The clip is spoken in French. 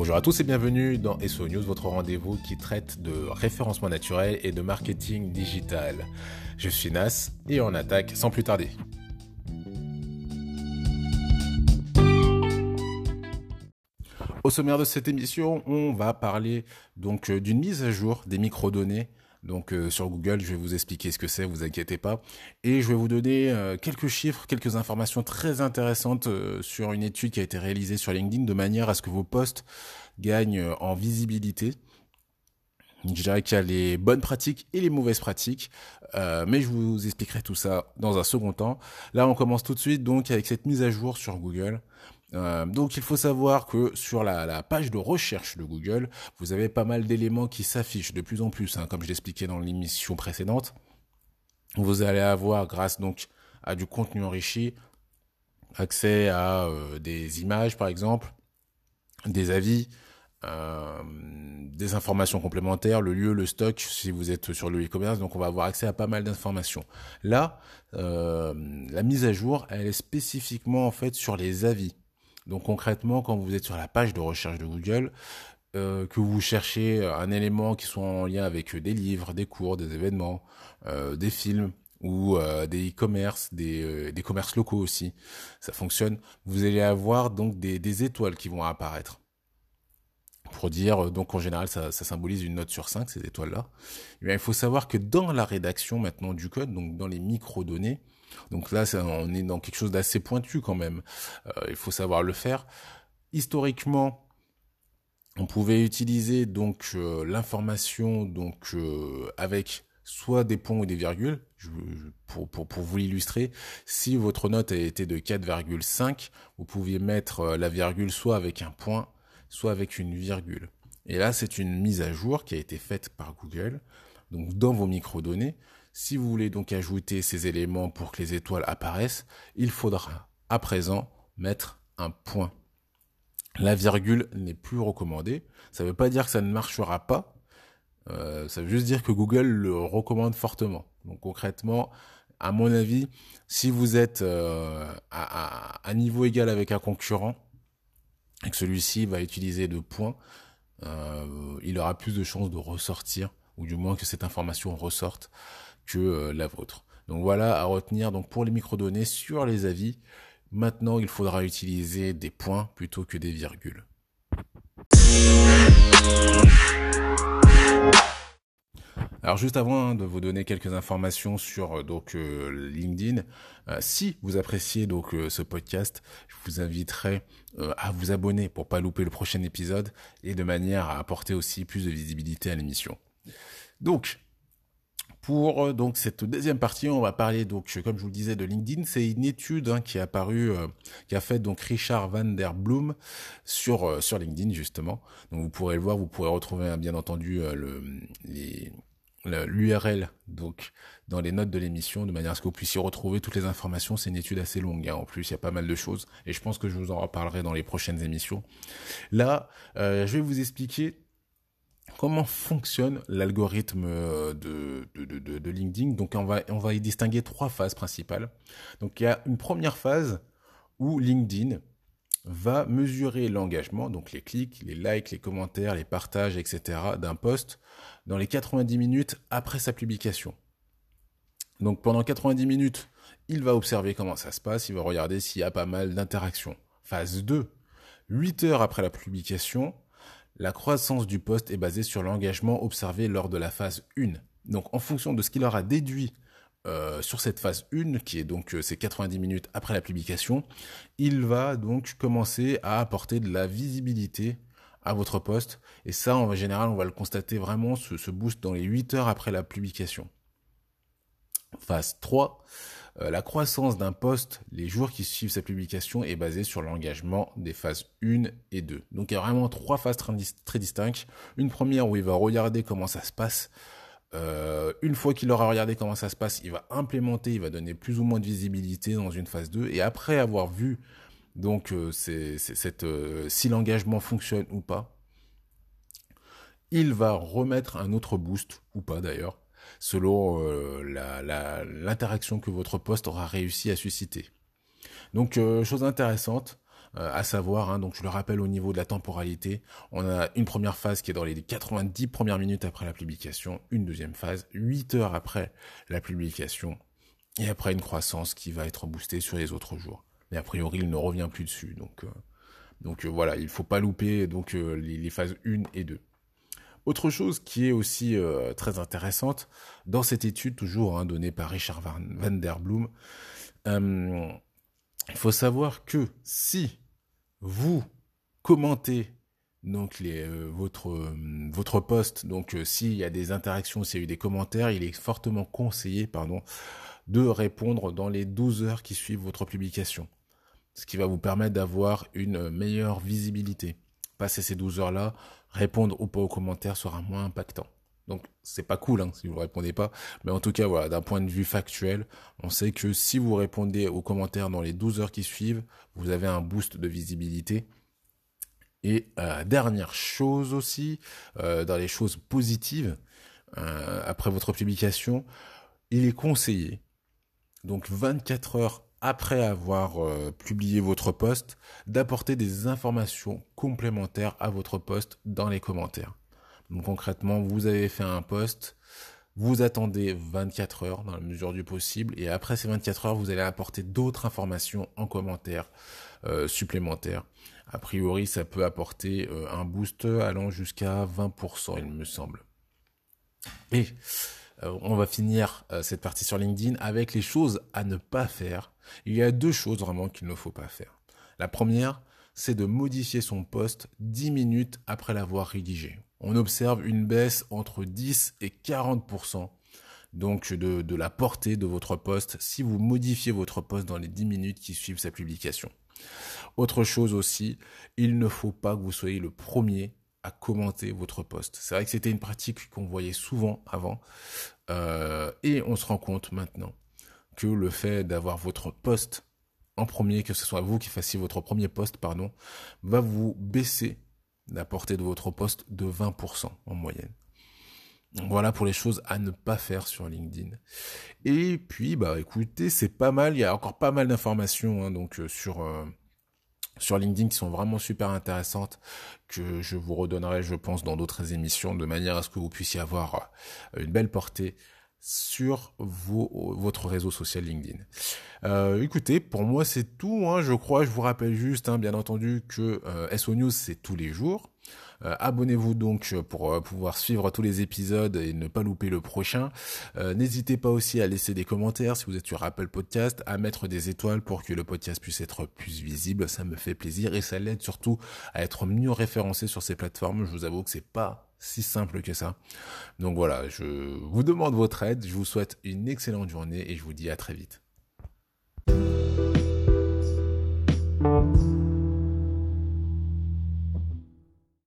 Bonjour à tous et bienvenue dans SO News, votre rendez-vous qui traite de référencement naturel et de marketing digital. Je suis Nas et on attaque sans plus tarder. Au sommaire de cette émission, on va parler donc euh, d'une mise à jour des microdonnées donc euh, sur Google, je vais vous expliquer ce que c'est, vous inquiétez pas. Et je vais vous donner euh, quelques chiffres, quelques informations très intéressantes euh, sur une étude qui a été réalisée sur LinkedIn de manière à ce que vos posts gagnent en visibilité. Je dirais qu'il y a les bonnes pratiques et les mauvaises pratiques, mais je vous expliquerai tout ça dans un second temps. Là, on commence tout de suite donc avec cette mise à jour sur Google. Euh, donc il faut savoir que sur la, page de recherche de Google, vous avez pas mal d'éléments qui s'affichent de plus en plus, hein, comme je l'expliquais dans l'émission précédente. Vous allez avoir, grâce donc à du contenu enrichi, accès à euh, des images par exemple, des avis, euh, des informations complémentaires, le lieu, le stock, si vous êtes sur le e-commerce, donc on va avoir accès à pas mal d'informations. Là, la mise à jour, elle est spécifiquement en fait sur les avis. Donc concrètement, quand vous êtes sur la page de recherche de Google, euh, que vous cherchez un élément qui soit en lien avec des livres, des cours, des événements, euh, des films ou euh, des e-commerce, des, commerces locaux aussi, ça fonctionne. Vous allez avoir donc des, étoiles qui vont apparaître pour dire, donc en général ça, ça, symbolise une note sur 5, ces étoiles-là. Eh il faut savoir que dans la rédaction maintenant du code, donc dans les microdonnées, donc là on est dans quelque chose d'assez pointu quand même, euh, il faut savoir le faire. Historiquement, on pouvait utiliser donc euh, l'information donc euh, avec soit des points ou des virgules. Pour, vous l'illustrer, si votre note était de 4,5, vous pouviez mettre la virgule soit avec un point, soit avec une virgule. Et là, c'est une mise à jour qui a été faite par Google. Donc, dans vos microdonnées, si vous voulez donc ajouter ces éléments pour que les étoiles apparaissent, il faudra à présent mettre un point. La virgule n'est plus recommandée. Ça ne veut pas dire que ça ne marchera pas. Euh, ça veut juste dire que Google le recommande fortement. Donc concrètement, à mon avis, si vous êtes euh, à, niveau égal avec un concurrent, et que celui-ci va utiliser de points, euh, il aura plus de chances de ressortir, ou du moins que cette information ressorte, que euh, la vôtre. Donc voilà à retenir donc pour les microdonnées sur les avis. Maintenant, il faudra utiliser des points plutôt que des virgules. Alors juste avant de vous donner quelques informations sur euh, donc euh, LinkedIn, si vous appréciez donc ce podcast, je vous inviterai à vous abonner pour pas louper le prochain épisode et de manière à apporter aussi plus de visibilité à l'émission. Donc pour donc cette deuxième partie, on va parler donc comme je vous le disais de LinkedIn. C'est une étude hein, qui est apparue, qui a fait donc Richard van der Bloom sur sur LinkedIn justement. Donc vous pourrez le voir, vous pourrez retrouver hein, bien entendu le, l'URL donc dans les notes de l'émission de manière à ce que vous puissiez retrouver toutes les informations. C'est une étude assez longue hein. en plus, il y a pas mal de choses et je pense que je vous en reparlerai dans les prochaines émissions. Là, euh, je vais vous expliquer comment fonctionne l'algorithme euh, de, de, de, LinkedIn? Donc on va, on va y distinguer trois phases principales. Donc il y a une première phase où LinkedIn va mesurer l'engagement, donc les clics, les likes, les commentaires, les partages, etc. d'un post dans les 90 minutes après sa publication. Donc pendant 90 minutes, il va observer comment ça se passe, il va regarder s'il y a pas mal d'interactions. Phase 2, 8 heures après la publication, la croissance du poste est basée sur l'engagement observé lors de la phase 1. Donc en fonction de ce qu'il aura déduit euh, sur cette phase 1, qui est donc euh, ces 90 minutes après la publication, il va donc commencer à apporter de la visibilité à votre poste. Et ça, en général, on va le constater vraiment, ce, boost dans les 8 heures après la publication. Phase 3, euh, la croissance d'un poste les jours qui suivent sa publication est basée sur l'engagement des phases 1 et 2. Donc il y a vraiment trois phases très distinctes. Une première où il va regarder comment ça se passe. Euh, une fois qu'il aura regardé comment ça se passe, il va implémenter, il va donner plus ou moins de visibilité dans une phase 2. Et après avoir vu euh, si l'engagement fonctionne ou pas, il va remettre un autre boost, ou pas d'ailleurs, selon euh, l'interaction que votre poste aura réussi à susciter. Donc chose intéressante, à savoir, hein, donc je le rappelle au niveau de la temporalité, on a une première phase qui est dans les 90 premières minutes après la publication, une deuxième phase 8 heures après la publication, et après une croissance qui va être boostée sur les autres jours. Mais a priori, il ne revient plus dessus, donc donc voilà, il faut pas louper donc les, les phases 1 et 2. Autre chose qui est aussi euh, très intéressante dans cette étude toujours hein, donnée par Richard Van, der Bloom, euh, il faut savoir que si vous commentez donc euh, votre votre poste, donc s'il y a des interactions, s'il y a eu des commentaires, il est fortement conseillé pardon de répondre dans les 12 heures qui suivent votre publication, ce qui va vous permettre d'avoir une meilleure visibilité. Passer ces 12 heures là, répondre ou pas aux commentaires sera moins impactant. Donc c'est pas cool hein, si vous répondez pas, mais en tout cas voilà, d'un point de vue factuel, on sait que si vous répondez aux commentaires dans les 12 heures qui suivent, vous avez un boost de visibilité. Et euh, dernière chose aussi, euh, dans les choses positives, euh, après votre publication, il est conseillé, donc 24 heures après avoir euh, publié votre post, d'apporter des informations complémentaires à votre post dans les commentaires. Donc concrètement, vous avez fait un post, vous attendez 24 heures dans la mesure du possible, et après ces 24 heures, vous allez apporter d'autres informations en commentaire euh, supplémentaires. A priori, ça peut apporter euh, un boost allant jusqu'à 20%, il me semble. Et on va finir cette partie sur LinkedIn avec les choses à ne pas faire il y a deux choses vraiment qu'il ne faut pas faire. La première, c'est de modifier son poste 10 minutes après l'avoir rédigé. On observe une baisse entre 10 et 40% donc de, de la portée de votre poste si vous modifiez votre poste dans les 10 minutes qui suivent sa publication. Autre chose aussi, il ne faut pas que vous soyez le premier à commenter votre poste. C'est vrai que c'était une pratique qu'on voyait souvent avant euh, et on se rend compte maintenant que le fait d'avoir votre poste en premier, que ce soit vous qui fassiez votre premier poste, pardon, va vous baisser la portée de votre poste de 20% en moyenne. Voilà pour les choses à ne pas faire sur LinkedIn. Et puis, bah écoutez, c'est pas mal. Il y a encore pas mal d'informations hein, donc euh, sur euh, sur LinkedIn qui sont vraiment super intéressantes que je vous redonnerai, je pense, dans d'autres émissions, de manière à ce que vous puissiez avoir euh, une belle portée sur votre réseau social LinkedIn. Euh, écoutez, pour moi c'est tout. Hein, je crois, je vous rappelle juste, hein, bien entendu, que euh, SO News c'est tous les jours. Euh, abonnez-vous donc pour euh, pouvoir suivre tous les épisodes et ne pas louper le prochain. N'hésitez pas aussi à laisser des commentaires si vous êtes sur Apple Podcast, à mettre des étoiles pour que le podcast puisse être plus visible. Ça me fait plaisir et ça l'aide surtout à être mieux référencé sur ces plateformes. Je vous avoue que c'est pas si simple que ça. Donc voilà, je vous demande votre aide, je vous souhaite une excellente journée et je vous dis à très vite.